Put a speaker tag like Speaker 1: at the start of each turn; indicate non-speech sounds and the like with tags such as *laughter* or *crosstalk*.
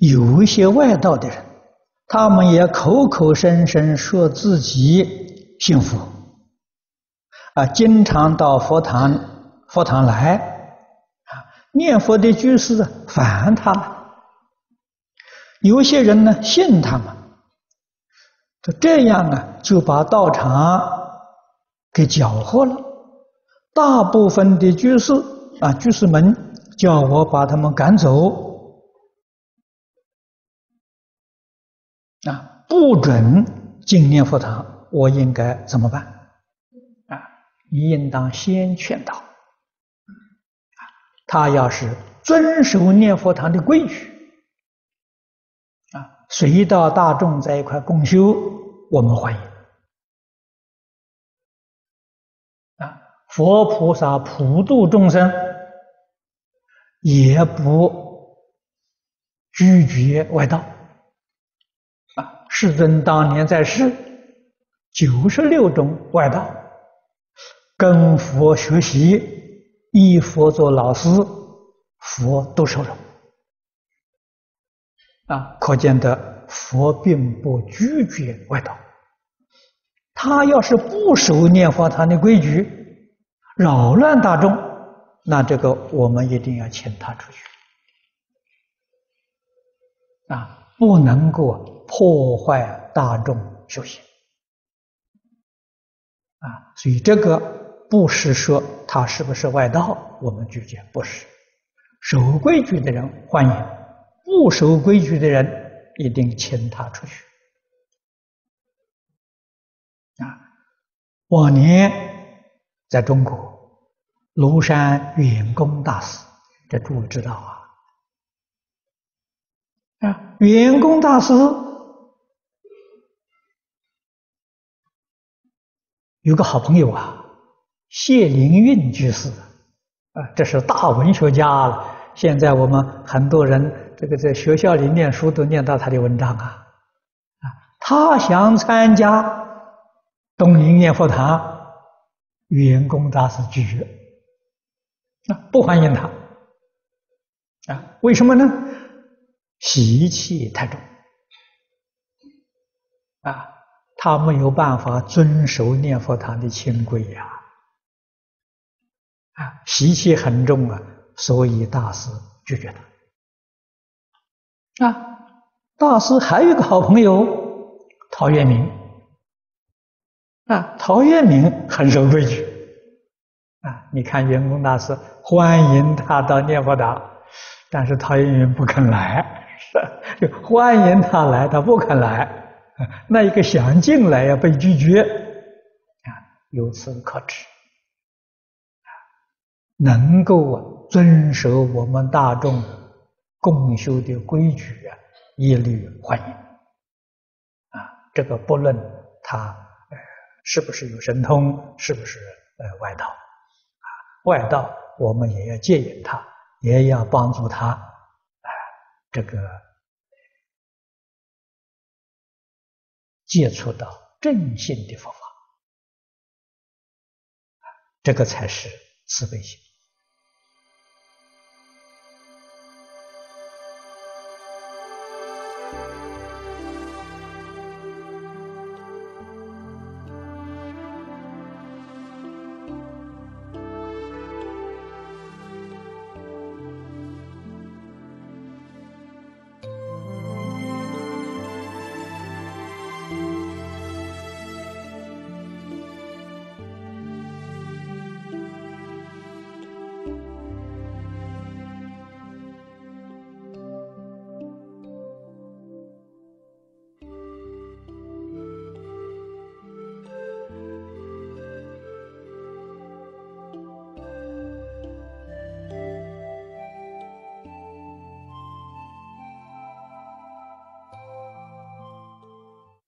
Speaker 1: 有一些外道的人，他们也口口声声说自己信佛，啊，经常到佛堂佛堂来，啊，念佛的居士烦他们，有些人呢信他们，就这样啊，就把道场给搅和了。大部分的居士啊，居士们叫我把他们赶走。啊，不准进念佛堂，我应该怎么办？啊，你应当先劝导。他要是遵守念佛堂的规矩，啊，随到大众在一块共修，我们欢迎。啊，佛菩萨普度众生，也不拒绝外道。世尊当年在世，九十六种外道跟佛学习，依佛做老师，佛都收容。啊，可见得佛并不拒绝外道。他要是不守念佛堂的规矩，扰乱大众，那这个我们一定要请他出去。啊。不能够破坏大众修行啊，所以这个不是说他是不是外道，我们拒绝，不是。守规矩的人欢迎，不守规矩的人一定请他出去啊。往年在中国，庐山远公大师，这诸位知道啊。啊，圆光大师有个好朋友啊，谢灵运居士啊，这是大文学家了。现在我们很多人这个在学校里念书都念到他的文章啊啊，他想参加东林念佛堂，圆光大师拒绝，啊不欢迎他啊？为什么呢？习气太重啊，他没有办法遵守念佛堂的清规呀，啊，习气很重啊，所以大师拒绝他。啊，大师还有一个好朋友陶渊明，啊，陶渊明很守规矩，啊，你看圆光大师欢迎他到念佛堂，但是陶渊明不肯来。是 *laughs* 就欢迎他来，他不肯来，那一个想进来要被拒绝，啊，由此可知，啊，能够遵守我们大众共修的规矩啊，一律欢迎，啊，这个不论他呃是不是有神通，是不是呃外道，啊，外道我们也要戒引他，也要帮助他。这个接触到正信的佛法，这个才是慈悲心。